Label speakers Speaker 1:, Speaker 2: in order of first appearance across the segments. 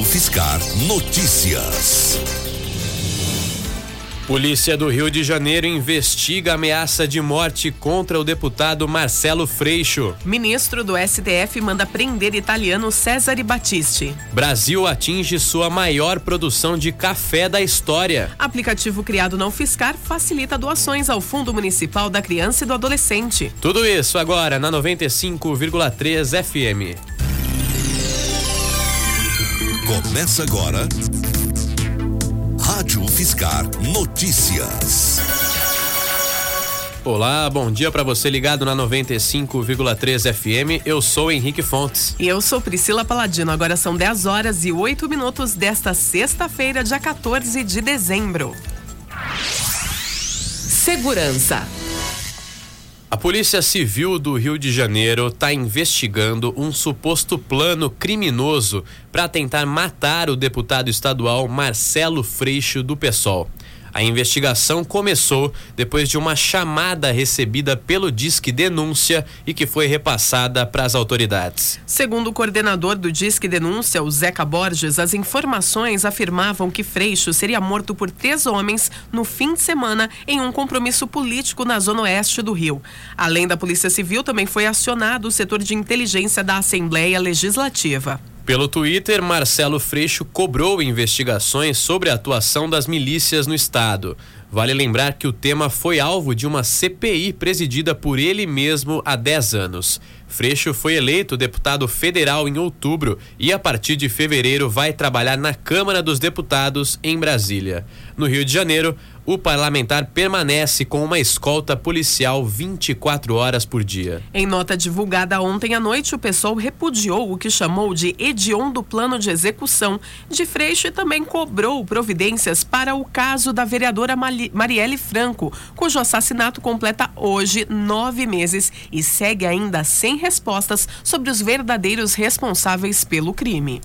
Speaker 1: Fiscar Notícias.
Speaker 2: Polícia do Rio de Janeiro investiga ameaça de morte contra o deputado Marcelo Freixo.
Speaker 3: Ministro do STF manda prender italiano Cesare Battisti.
Speaker 2: Brasil atinge sua maior produção de café da história.
Speaker 3: Aplicativo criado não fiscar facilita doações ao Fundo Municipal da Criança e do Adolescente.
Speaker 2: Tudo isso agora na 95,3 FM.
Speaker 1: Começa agora. Rádio Fiscar Notícias.
Speaker 2: Olá, bom dia para você ligado na 95,3 FM. Eu sou Henrique Fontes.
Speaker 3: E eu sou Priscila Paladino. Agora são 10 horas e 8 minutos desta sexta-feira, dia 14 de dezembro. Segurança.
Speaker 2: A Polícia Civil do Rio de Janeiro está investigando um suposto plano criminoso para tentar matar o deputado estadual Marcelo Freixo do PSOL. A investigação começou depois de uma chamada recebida pelo Disque Denúncia e que foi repassada para as autoridades.
Speaker 3: Segundo o coordenador do Disque Denúncia, o Zeca Borges, as informações afirmavam que Freixo seria morto por três homens no fim de semana em um compromisso político na zona oeste do Rio. Além da Polícia Civil, também foi acionado o setor de inteligência da Assembleia Legislativa.
Speaker 2: Pelo Twitter, Marcelo Freixo cobrou investigações sobre a atuação das milícias no estado. Vale lembrar que o tema foi alvo de uma CPI presidida por ele mesmo há 10 anos. Freixo foi eleito deputado federal em outubro e, a partir de fevereiro, vai trabalhar na Câmara dos Deputados em Brasília. No Rio de Janeiro, o parlamentar permanece com uma escolta policial 24 horas por dia.
Speaker 3: Em nota divulgada ontem à noite, o pessoal repudiou o que chamou de hediondo plano de execução de Freixo e também cobrou providências para o caso da vereadora Marielle Franco, cujo assassinato completa hoje nove meses e segue ainda sem respostas sobre os verdadeiros responsáveis pelo crime.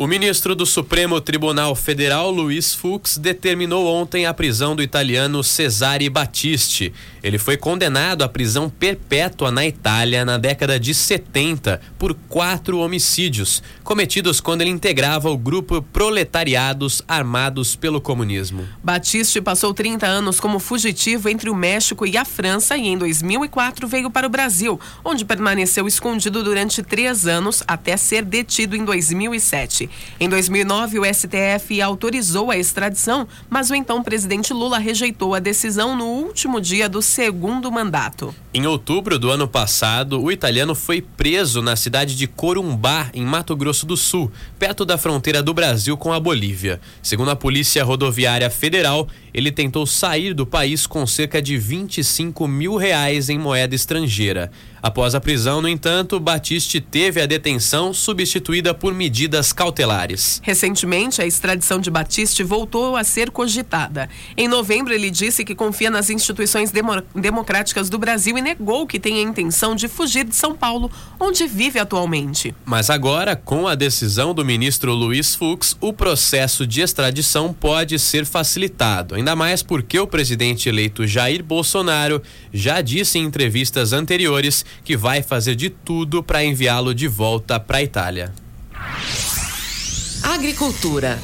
Speaker 2: O ministro do Supremo Tribunal Federal, Luiz Fux, determinou ontem a prisão do italiano Cesare Battisti. Ele foi condenado à prisão perpétua na Itália na década de 70 por quatro homicídios cometidos quando ele integrava o grupo Proletariados Armados pelo Comunismo.
Speaker 3: Battisti passou 30 anos como fugitivo entre o México e a França e em 2004 veio para o Brasil, onde permaneceu escondido durante três anos até ser detido em 2007. Em 2009, o STF autorizou a extradição, mas o então presidente Lula rejeitou a decisão no último dia do segundo mandato.
Speaker 2: Em outubro do ano passado, o italiano foi preso na cidade de Corumbá, em Mato Grosso do Sul, perto da fronteira do Brasil com a Bolívia. Segundo a Polícia Rodoviária Federal, ele tentou sair do país com cerca de 25 mil reais em moeda estrangeira. Após a prisão, no entanto, Batiste teve a detenção substituída por medidas cautelares.
Speaker 3: Recentemente, a extradição de Batiste voltou a ser cogitada. Em novembro, ele disse que confia nas instituições demo democráticas do Brasil e negou que tem a intenção de fugir de São Paulo, onde vive atualmente.
Speaker 2: Mas agora, com a decisão do ministro Luiz Fux, o processo de extradição pode ser facilitado, ainda mais porque o presidente eleito Jair Bolsonaro já disse em entrevistas anteriores que vai fazer de tudo para enviá-lo de volta para a Itália.
Speaker 3: Agricultura.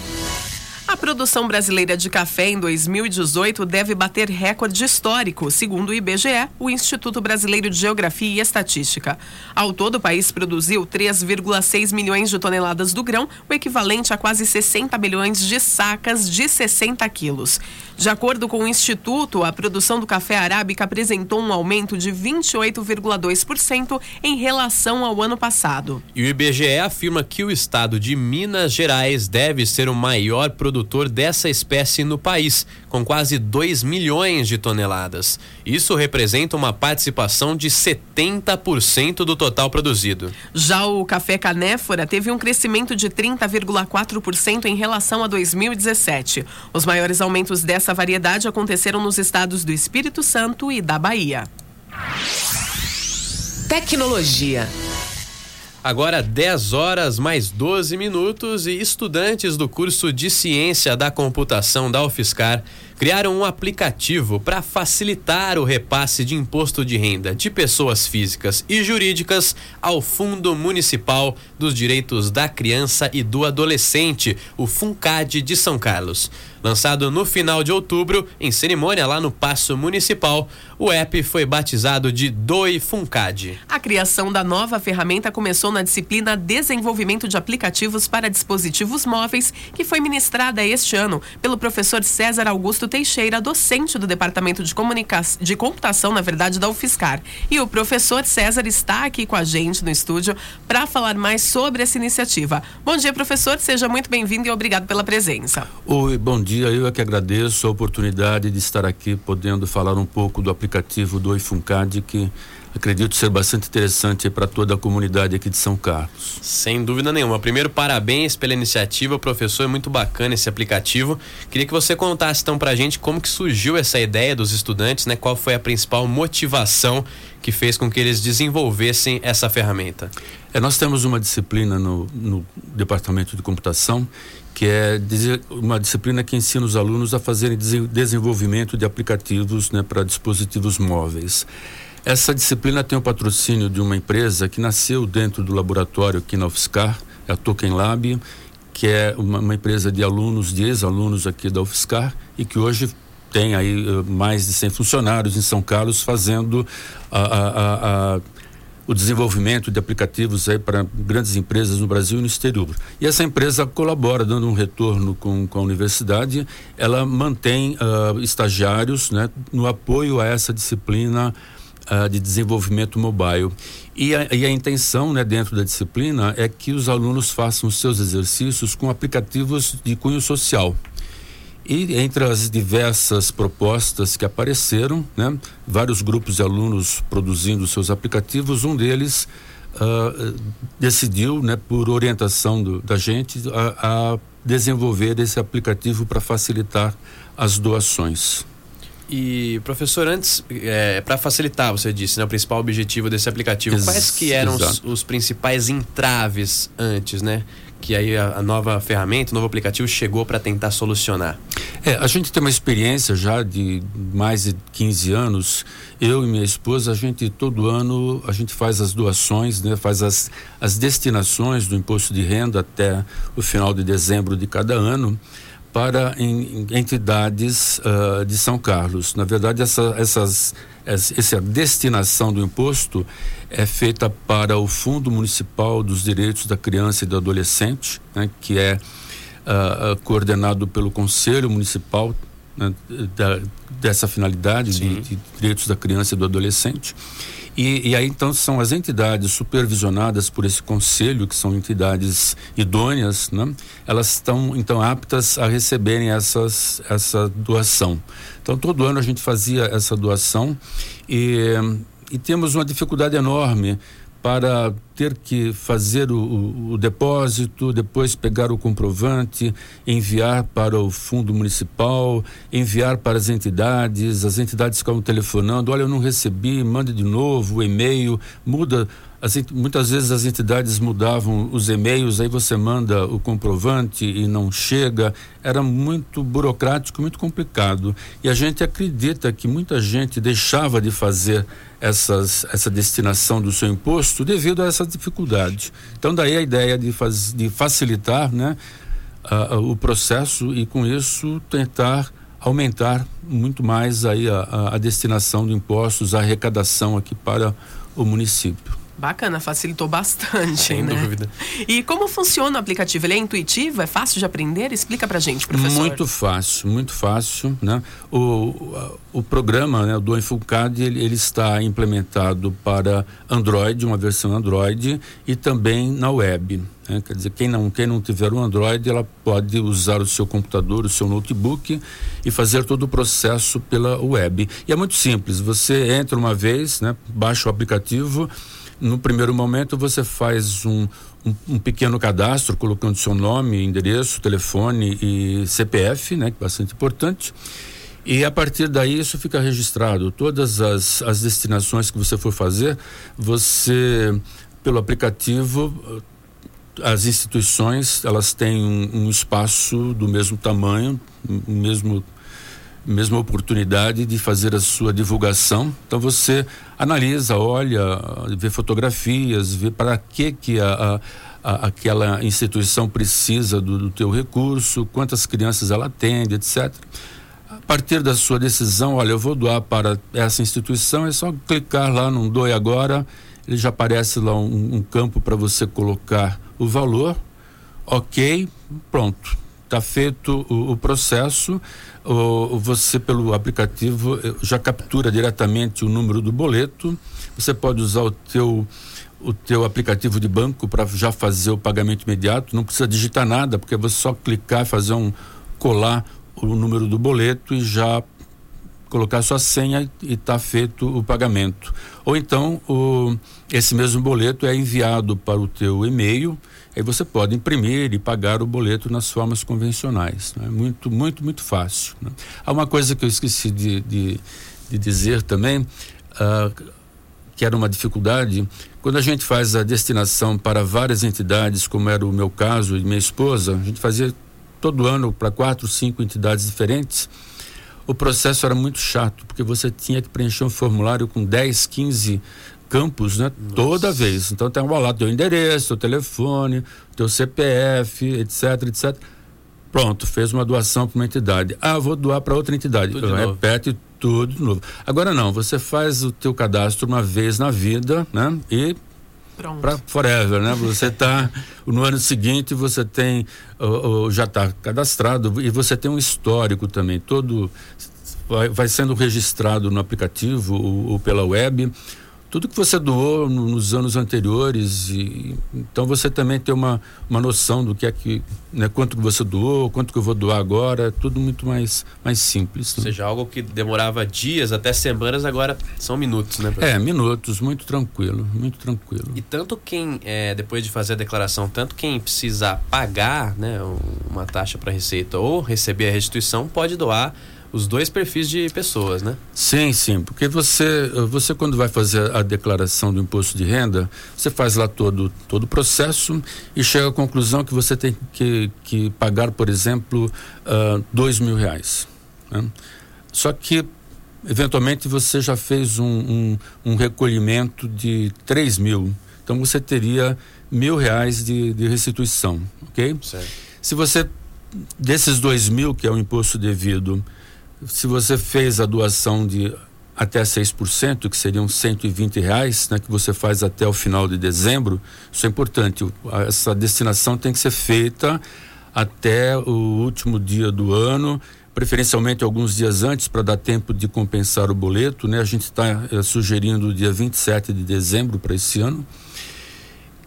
Speaker 3: A produção brasileira de café em 2018 deve bater recorde histórico, segundo o IBGE, o Instituto Brasileiro de Geografia e Estatística. Ao todo, o país produziu 3,6 milhões de toneladas do grão, o equivalente a quase 60 milhões de sacas de 60 quilos. De acordo com o Instituto, a produção do café arábica apresentou um aumento de 28,2% em relação ao ano passado.
Speaker 2: E o IBGE afirma que o estado de Minas Gerais deve ser o maior produtor dessa espécie no país, com quase 2 milhões de toneladas. Isso representa uma participação de 70% do total produzido.
Speaker 3: Já o café canéfora teve um crescimento de 30,4% em relação a 2017. Os maiores aumentos dessa essa variedade aconteceram nos estados do Espírito Santo e da Bahia. Tecnologia.
Speaker 2: Agora 10 horas mais 12 minutos e estudantes do curso de Ciência da Computação da UFSCar criaram um aplicativo para facilitar o repasse de imposto de renda de pessoas físicas e jurídicas ao Fundo Municipal dos Direitos da Criança e do Adolescente, o FUNCAD de São Carlos. Lançado no final de outubro, em cerimônia lá no Paço Municipal, o app foi batizado de Doi Funcad.
Speaker 3: A criação da nova ferramenta começou na disciplina Desenvolvimento de Aplicativos para Dispositivos Móveis, que foi ministrada este ano pelo professor César Augusto Teixeira, docente do Departamento de, Comunicação, de Computação, na verdade, da UFSCar. E o professor César está aqui com a gente no estúdio para falar mais sobre essa iniciativa. Bom dia, professor, seja muito bem-vindo e obrigado pela presença.
Speaker 4: Oi, bom dia. Eu é que agradeço a oportunidade de estar aqui podendo falar um pouco do aplicativo do Ifuncad, que acredito ser bastante interessante para toda a comunidade aqui de São Carlos.
Speaker 2: Sem dúvida nenhuma. Primeiro, parabéns pela iniciativa, professor, é muito bacana esse aplicativo. Queria que você contasse então para a gente como que surgiu essa ideia dos estudantes, né? Qual foi a principal motivação que fez com que eles desenvolvessem essa ferramenta?
Speaker 4: É, nós temos uma disciplina no, no departamento de computação que é uma disciplina que ensina os alunos a fazerem desenvolvimento de aplicativos né, para dispositivos móveis. Essa disciplina tem o patrocínio de uma empresa que nasceu dentro do laboratório aqui na UFSCar, é a Token Lab, que é uma, uma empresa de alunos, de ex-alunos aqui da UFSCar e que hoje tem aí uh, mais de 100 funcionários em São Carlos fazendo a, a, a o desenvolvimento de aplicativos aí para grandes empresas no Brasil e no exterior. E essa empresa colabora, dando um retorno com, com a universidade. Ela mantém uh, estagiários né, no apoio a essa disciplina uh, de desenvolvimento mobile. E a, e a intenção né, dentro da disciplina é que os alunos façam seus exercícios com aplicativos de cunho social. E entre as diversas propostas que apareceram, né, vários grupos de alunos produzindo seus aplicativos, um deles uh, decidiu, né, por orientação do, da gente, a, a desenvolver esse aplicativo para facilitar as doações.
Speaker 2: E, professor, antes, é, para facilitar, você disse, né, o principal objetivo desse aplicativo, Ex quais que eram os, os, principais entraves antes, né? que aí a, a nova ferramenta, o novo aplicativo chegou para tentar solucionar?
Speaker 4: É, a gente tem uma experiência já de mais de 15 anos. Eu e minha esposa, a gente todo ano a gente faz as doações, né, faz as, as destinações do imposto de renda até o final de dezembro de cada ano para em, entidades uh, de São Carlos. Na verdade, essa, essas essa destinação do imposto é feita para o Fundo Municipal dos Direitos da Criança e do Adolescente, né, que é uh, coordenado pelo Conselho Municipal né, da, dessa finalidade de, de, direitos da criança e do adolescente. E, e, aí então são as entidades supervisionadas por esse conselho, que são entidades idôneas, né? elas estão então aptas a receberem essas, essa doação. Então todo ano a gente fazia essa doação e, e temos uma dificuldade enorme para ter que fazer o, o, depósito, depois pegar o comprovante, enviar para o fundo municipal, enviar para as entidades, as entidades ficam telefonando, olha, eu não recebi, manda de novo o e-mail, muda as, muitas vezes as entidades mudavam os e-mails, aí você manda o comprovante e não chega. Era muito burocrático, muito complicado. E a gente acredita que muita gente deixava de fazer essas, essa destinação do seu imposto devido a essa dificuldade. Então, daí a ideia de, faz, de facilitar né, o processo e, com isso, tentar aumentar muito mais aí a, a, a destinação de impostos, a arrecadação aqui para o município.
Speaker 3: Bacana, facilitou bastante,
Speaker 2: Sem
Speaker 3: né?
Speaker 2: dúvida.
Speaker 3: E como funciona o aplicativo? Ele é intuitivo? É fácil de aprender? Explica pra gente, professor.
Speaker 4: Muito fácil, muito fácil, né? O, o programa, né, do Infucad, ele, ele está implementado para Android, uma versão Android, e também na web. Né? Quer dizer, quem não, quem não tiver um Android, ela pode usar o seu computador, o seu notebook e fazer todo o processo pela web. E é muito simples, você entra uma vez, né, baixa o aplicativo, no primeiro momento, você faz um, um, um, pequeno cadastro, colocando seu nome, endereço, telefone e CPF, né, que é bastante importante. E a partir daí isso fica registrado. Todas as, as destinações que você for fazer, você, pelo aplicativo, as instituições, elas têm um, um espaço do mesmo tamanho, mesmo mesma oportunidade de fazer a sua divulgação. Então você analisa, olha, vê fotografias, vê para que que a, a, aquela instituição precisa do, do teu recurso, quantas crianças ela atende, etc. A partir da sua decisão, olha, eu vou doar para essa instituição, é só clicar lá no Doe Agora, ele já aparece lá um, um campo para você colocar o valor, ok, pronto, está feito o, o processo, o, você pelo aplicativo eh, já captura diretamente o número do boleto, você pode usar o teu o teu aplicativo de banco para já fazer o pagamento imediato, não precisa digitar nada, porque você só clicar, fazer um colar o número do boleto e já colocar sua senha e está feito o pagamento. Ou então o, esse mesmo boleto é enviado para o teu e-mail Aí você pode imprimir e pagar o boleto nas formas convencionais. Né? Muito, muito, muito fácil. Né? Há uma coisa que eu esqueci de, de, de dizer também, uh, que era uma dificuldade. Quando a gente faz a destinação para várias entidades, como era o meu caso e minha esposa, a gente fazia todo ano para quatro, cinco entidades diferentes. O processo era muito chato, porque você tinha que preencher um formulário com 10, 15 campos, né? Nossa. Toda vez. Então tem lá teu endereço, teu telefone, teu CPF, etc, etc. Pronto, fez uma doação para uma entidade. Ah, vou doar para outra entidade. Tudo Repete tudo de novo. Agora não, você faz o teu cadastro uma vez na vida, né? E para forever, né? Você está no ano seguinte você tem uh, uh, já está cadastrado e você tem um histórico também todo vai, vai sendo registrado no aplicativo ou, ou pela web tudo que você doou no, nos anos anteriores e então você também tem uma, uma noção do que é que né, quanto que você doou quanto que eu vou doar agora é tudo muito mais mais simples
Speaker 2: né? ou seja algo que demorava dias até semanas agora são minutos né
Speaker 4: professor? é minutos muito tranquilo muito tranquilo
Speaker 2: e tanto quem é, depois de fazer a declaração tanto quem precisar pagar né uma taxa para receita ou receber a restituição pode doar os dois perfis de pessoas, né?
Speaker 4: Sim, sim, porque você, você quando vai fazer a declaração do imposto de renda, você faz lá todo, todo o processo e chega à conclusão que você tem que, que pagar, por exemplo, uh, dois mil reais. Né? Só que eventualmente você já fez um, um, um, recolhimento de três mil, então você teria mil reais de, de restituição, ok? Certo. Se você desses dois mil que é o imposto devido se você fez a doação de até 6%, que seriam 120 reais, né, que você faz até o final de dezembro, isso é importante. Essa destinação tem que ser feita até o último dia do ano, preferencialmente alguns dias antes, para dar tempo de compensar o boleto. Né? A gente está é, sugerindo o dia 27 de dezembro para esse ano.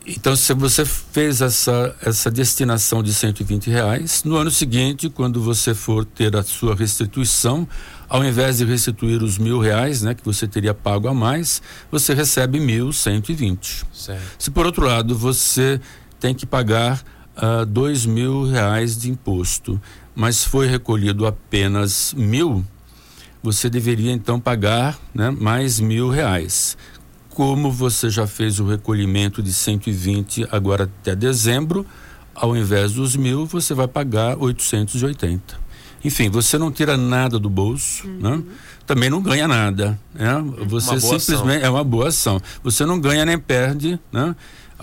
Speaker 4: Então, se você fez essa, essa destinação de 120 reais, no ano seguinte, quando você for ter a sua restituição, ao invés de restituir os mil reais, né, que você teria pago a mais, você recebe mil cento e vinte. Se por outro lado você tem que pagar uh, dois mil reais de imposto, mas foi recolhido apenas mil, você deveria então pagar né, mais mil reais como você já fez o recolhimento de 120 agora até dezembro, ao invés dos mil, você vai pagar 880. Enfim, você não tira nada do bolso, uhum. né? também não ganha nada. Né? Você simplesmente ação. é uma boa ação. Você não ganha nem perde, né?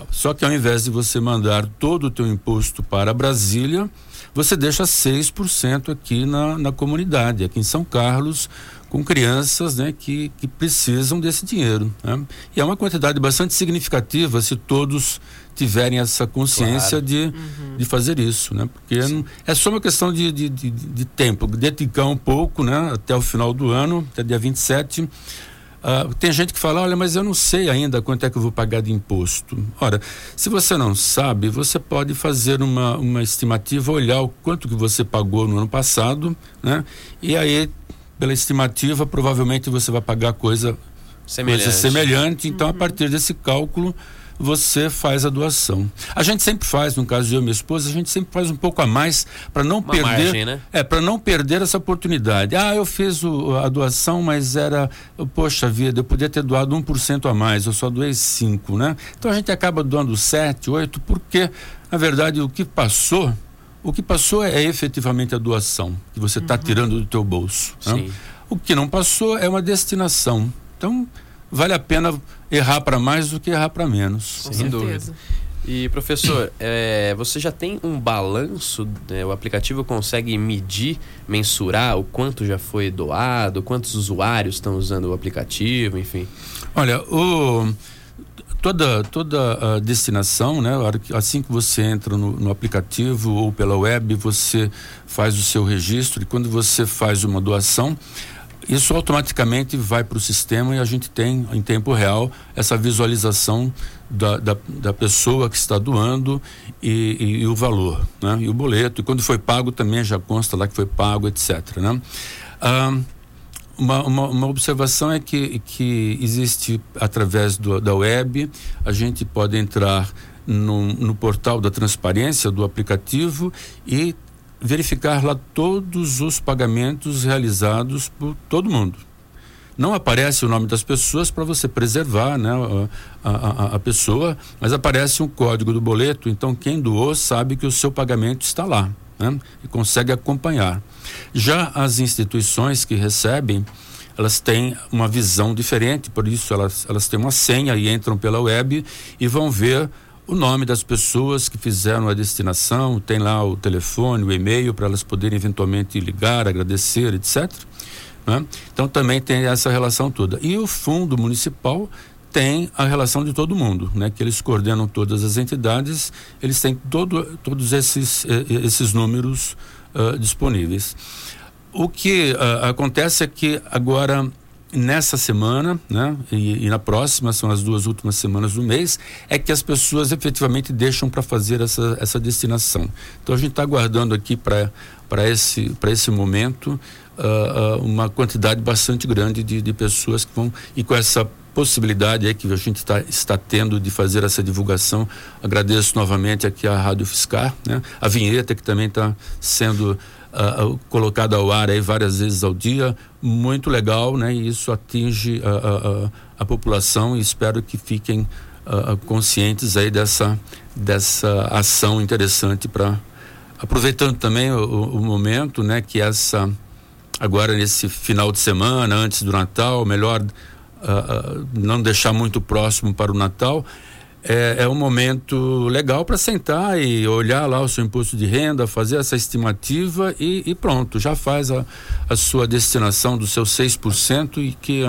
Speaker 4: Só que ao invés de você mandar todo o teu imposto para Brasília, você deixa 6% aqui na, na comunidade, aqui em São Carlos, com crianças né, que, que precisam desse dinheiro. Né? E é uma quantidade bastante significativa se todos tiverem essa consciência claro. de, uhum. de fazer isso, né? Porque é só uma questão de, de, de, de, tempo, dedicar um pouco, né? Até o final do ano, até dia 27. Uh, ah, tem gente que fala, olha, mas eu não sei ainda quanto é que eu vou pagar de imposto. Ora, se você não sabe, você pode fazer uma, uma estimativa, olhar o quanto que você pagou no ano passado, né? E aí pela estimativa, provavelmente você vai pagar coisa semelhante. Coisa semelhante. Então, uhum. a partir desse cálculo, você faz a doação. A gente sempre faz, no caso de eu e minha esposa, a gente sempre faz um pouco a mais para não Uma perder, margem, né? é para não perder essa oportunidade. Ah, eu fiz o, a doação, mas era, poxa vida, eu podia ter doado 1% a mais, eu só doei 5, né? Então a gente acaba doando 7, 8, porque na verdade o que passou O que passou é, efetivamente a doação que você está uhum. tirando do teu bolso. Né? O que não passou é uma destinação. Então, vale a pena errar para mais do que errar para menos.
Speaker 2: Com Sem dúvida. E professor, é, você já tem um balanço? Né? O aplicativo consegue medir, mensurar o quanto já foi doado, quantos usuários estão usando o aplicativo, enfim?
Speaker 4: Olha, o, toda toda a destinação, né? Assim que você entra no, no, aplicativo ou pela web, você faz o seu registro e quando você faz uma doação, isso automaticamente vai para o sistema e a gente tem em tempo real essa visualização da, da, da pessoa que está doando e, e, e, o valor, né? E o boleto. E quando foi pago também já consta lá que foi pago, etc. Né? Ah, uma, uma, uma, observação é que, que existe através do, da web, a gente pode entrar no, no portal da transparência do aplicativo e verificar lá todos os pagamentos realizados por todo mundo. Não aparece o nome das pessoas para você preservar né, a, a, a, pessoa, mas aparece um código do boleto, então quem doou sabe que o seu pagamento está lá né, e consegue acompanhar. Já as instituições que recebem, elas têm uma visão diferente, por isso elas, elas têm uma senha e entram pela web e vão ver o nome das pessoas que fizeram a destinação, tem lá o telefone, o e-mail para elas poderem eventualmente ligar, agradecer, etc. Né? Então também tem essa relação toda. E o fundo municipal tem a relação de todo mundo, né? Que eles coordenam todas as entidades, eles têm todo, todos esses, eh, esses números uh, disponíveis. O que uh, acontece é que agora nessa semana, né, e, e, na próxima, são as duas últimas semanas do mês, é que as pessoas efetivamente deixam para fazer essa, essa destinação. Então a gente está aguardando aqui para esse, esse momento uh, uma quantidade bastante grande de, de pessoas que vão. E com essa possibilidade aí que a gente tá, está tendo de fazer essa divulgação. Agradeço novamente aqui a Rádio Fiscar, né? a vinheta que também está sendo uh, colocada ao ar aí várias vezes ao dia, muito legal, né? E isso atinge a, a, a população e espero que fiquem uh, conscientes aí dessa, dessa ação interessante para aproveitando também o, o, momento, né? Que essa agora nesse final de semana, antes do Natal, melhor não deixar muito próximo para o Natal. É, é um momento legal para sentar e olhar lá o seu imposto de renda, fazer essa estimativa e, e pronto, já faz a, a sua destinação do seu 6% e que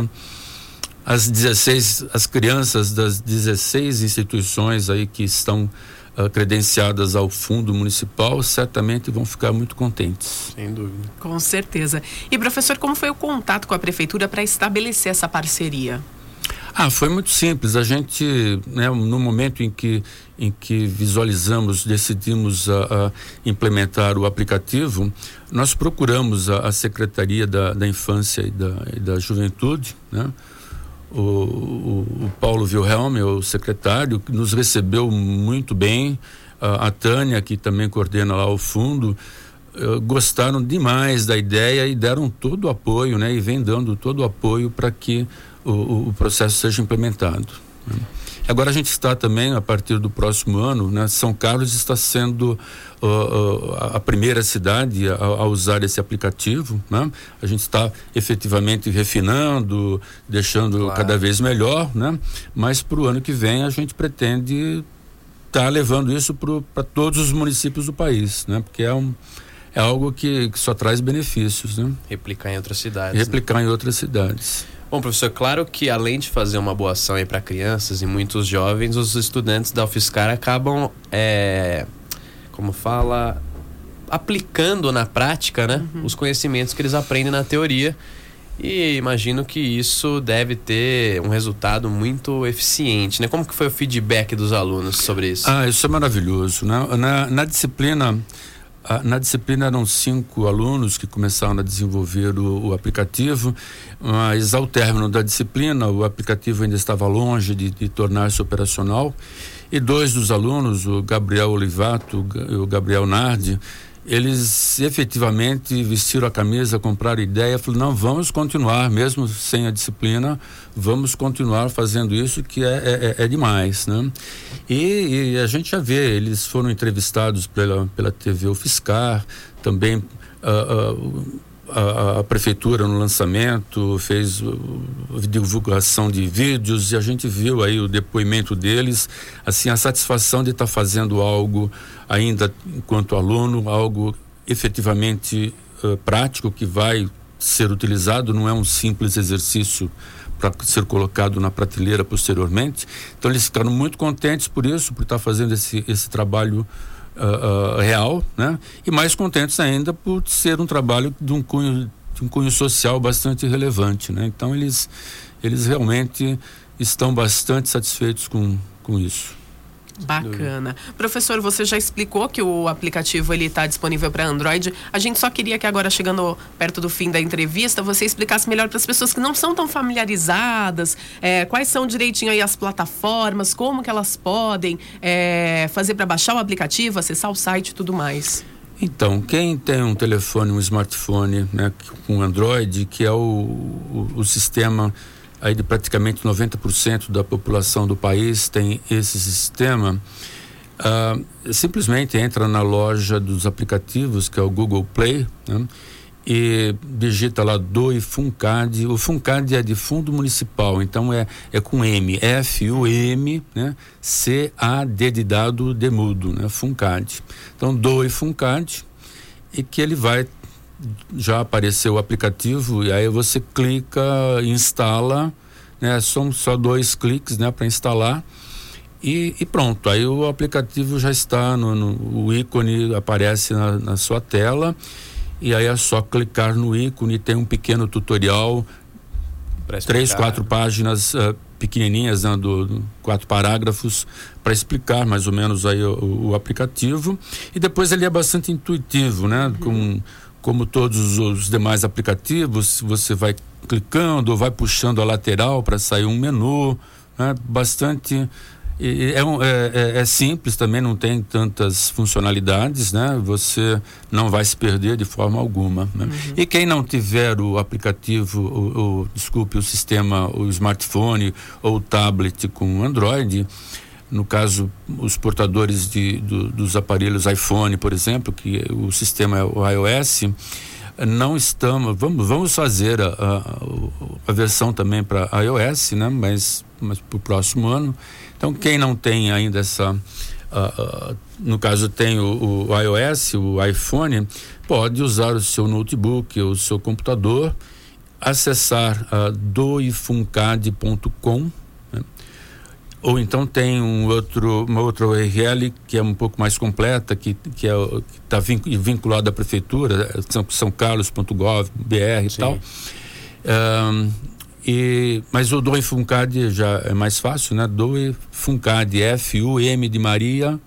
Speaker 4: as 16, as crianças das 16 instituições aí que estão uh, credenciadas ao fundo municipal certamente vão ficar muito contentes.
Speaker 2: Sem dúvida.
Speaker 3: Com certeza. E professor, como foi o contato com a prefeitura para estabelecer essa parceria?
Speaker 4: Ah, foi muito simples. A gente, né, no momento em que, em que visualizamos, decidimos a, a implementar o aplicativo, nós procuramos a, a Secretaria da, da Infância e da, e da Juventude, né? O, o, o, Paulo Wilhelm, o secretário, nos recebeu muito bem. A, a Tânia, que também coordena lá o fundo, uh, gostaram demais da ideia e deram todo o apoio, né? E vem dando todo o apoio para que o, o, processo seja implementado. Né? Agora a gente está também, a partir do próximo ano, né, São Carlos está sendo uh, uh, a primeira cidade a, a, usar esse aplicativo. Né? A gente está efetivamente refinando, deixando claro. cada vez melhor, né? mas para o ano que vem a gente pretende estar tá levando isso para todos os municípios do país, né? porque é um é algo que, que só traz benefícios, né?
Speaker 2: Replicar em outras cidades.
Speaker 4: Replicar né? em outras cidades.
Speaker 2: Bom, professor, claro que além de fazer uma boa ação para crianças e muitos jovens, os estudantes da UFSCar acabam, é, como fala, aplicando na prática né, uhum. os conhecimentos que eles aprendem na teoria. E imagino que isso deve ter um resultado muito eficiente, né? Como que foi o feedback dos alunos sobre isso?
Speaker 4: Ah, isso é maravilhoso. Né? Na, na disciplina na disciplina eram cinco alunos que começaram a desenvolver o, o, aplicativo, mas ao término da disciplina o aplicativo ainda estava longe de, de tornar-se operacional. E dois dos alunos, o Gabriel Olivato e o Gabriel Nardi, eles efetivamente vestiram a camisa, compraram ideia, falaram, não, vamos continuar, mesmo sem a disciplina, vamos continuar fazendo isso que é, é, é, é demais, né? E, e, a gente já vê, eles foram entrevistados pela, pela TV UFSCar, também uh, uh, a, a, prefeitura no lançamento fez divulgação de vídeos e a gente viu aí o depoimento deles, assim a satisfação de estar tá fazendo algo ainda enquanto aluno, algo efetivamente uh, prático que vai ser utilizado, não é um simples exercício para ser colocado na prateleira posteriormente. Então eles ficaram muito contentes por isso, por estar tá fazendo esse, esse trabalho uh, real, né? E mais contentes ainda por ser um trabalho de um cunho, de um cunho social bastante relevante, né? Então eles, eles realmente estão bastante satisfeitos com, com isso.
Speaker 3: Bacana. Professor, você já explicou que o aplicativo ele está disponível para Android. A gente só queria que agora, chegando perto do fim da entrevista, você explicasse melhor para as pessoas que não são tão familiarizadas, é, quais são direitinho aí as plataformas, como que elas podem é, fazer para baixar o aplicativo, acessar o site e tudo mais.
Speaker 4: Então, quem tem um telefone, um smartphone né, com Android, que é o, o, o sistema aí de praticamente 90% da população do país tem esse sistema, uh, simplesmente entra na loja dos aplicativos, que é o Google Play, né? e digita lá Doe Funcad. O Funcad é de fundo municipal, então é, é com M, F-U-M, né? C-A-D de dado de mudo, né? Funcad. Então Doe Funcad e que ele vai já apareceu o aplicativo e aí você clica, instala, né? São só dois cliques, né, para instalar. E, e, pronto, aí o aplicativo já está no, no o ícone aparece na, na, sua tela e aí é só clicar no ícone, tem um pequeno tutorial, três, quatro páginas uh, pequenininhas, né, do, do, quatro parágrafos para explicar mais ou menos aí o, o, aplicativo e depois ele é bastante intuitivo, né, uhum. Com como todos os demais aplicativos, você vai clicando ou vai puxando a lateral para sair um menu, né? bastante é, um, é, é, é, simples também, não tem tantas funcionalidades, né? Você não vai se perder de forma alguma. Né? Uhum. E quem não tiver o aplicativo, o, o, desculpe, o sistema, o smartphone ou o tablet com Android, no caso, os portadores de, do, dos aparelhos iPhone, por exemplo, que o sistema é o iOS, não estamos. Vamos, vamos fazer a, a, a versão também para iOS, né? mas, mas para o próximo ano. Então, quem não tem ainda essa. Uh, no caso, tem o, o, iOS, o iPhone, pode usar o seu notebook, o seu computador, acessar uh, doifuncad.com ou então tem um outro, uma outra URL que é um pouco mais completa, que que é, está vinculada à prefeitura, são, são carlos.gov.br e Sim. tal. Um, e, mas o Doe Funcad já é mais fácil, né? Doe Funcad, F-U-M de Maria,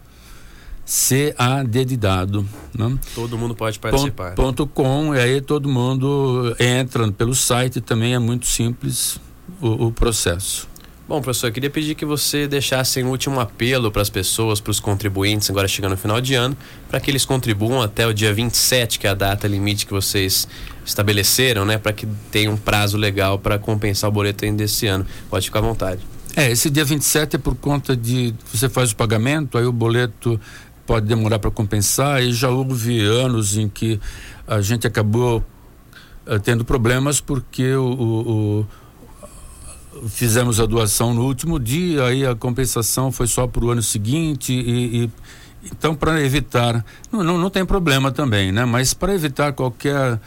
Speaker 4: C-A-D de dado. Né?
Speaker 2: Todo mundo pode participar.
Speaker 4: Ponto, ponto com, e aí todo mundo entra pelo site, também é muito simples o, o processo.
Speaker 2: Bom, professor, queria pedir que você deixasse um último apelo para as pessoas, para os contribuintes, agora chegando no final de ano, para que eles contribuam até o dia 27, que é a data limite que vocês estabeleceram, né? Para que tenha um prazo legal para compensar o boleto ainda desse ano. Pode ficar à vontade.
Speaker 4: É, esse dia 27 é por conta de você faz o pagamento, aí o boleto pode demorar para compensar, e já houve anos em que a gente acabou uh, tendo problemas porque o, o, o fizemos a doação no último dia, aí a compensação foi só para o ano seguinte e, e então para evitar não, não, não, tem problema também, né? Mas para evitar qualquer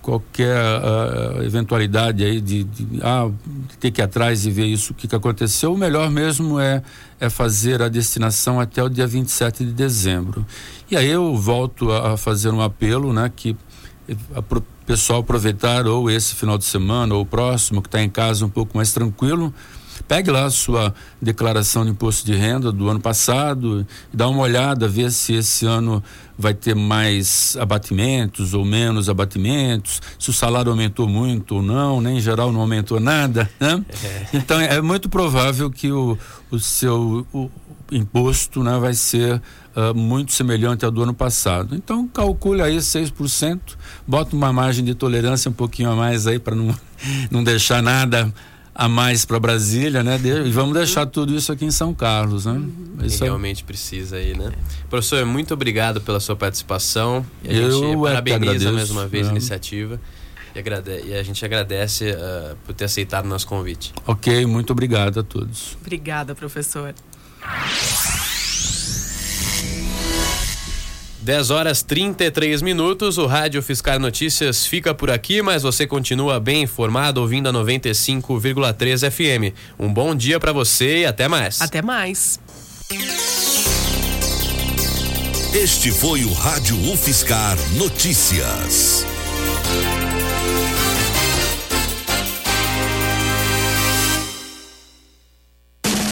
Speaker 4: qualquer uh, eventualidade aí de, de, ah, ter que ir atrás e ver isso o que, que aconteceu, o melhor mesmo é é fazer a destinação até o dia 27 de dezembro. E aí eu volto a, a fazer um apelo, né, que a, pessoal aproveitar ou esse final de semana ou o próximo, que está em casa um pouco mais tranquilo, pegue lá a sua declaração de imposto de renda do ano passado e dá uma olhada, ver se esse ano vai ter mais abatimentos ou menos abatimentos, se o salário aumentou muito ou não, nem né? em geral não aumentou nada, né? É. Então é muito provável que o, o seu o, imposto né, vai ser uh, muito semelhante ao do ano passado. Então, calcule aí 6%, bota uma margem de tolerância um pouquinho a mais aí para não, não deixar nada a mais para Brasília, né? E vamos deixar tudo isso aqui em São Carlos, né?
Speaker 2: Uhum. Isso realmente precisa aí, né? Professor, muito obrigado pela sua participação. E a
Speaker 4: Eu
Speaker 2: gente
Speaker 4: é
Speaker 2: parabeniza mais uma vez a iniciativa. E, agrade... e, a gente agradece uh, por ter aceitado o nosso convite.
Speaker 4: Ok, muito obrigado a todos.
Speaker 3: Obrigada, professor.
Speaker 2: 10 horas 33 minutos, o Rádio Fiscal Notícias fica por aqui, mas você continua bem informado ouvindo a 95,3 FM. Um bom dia para você e até mais.
Speaker 3: Até mais.
Speaker 1: Este foi o Rádio UFSCar Notícias.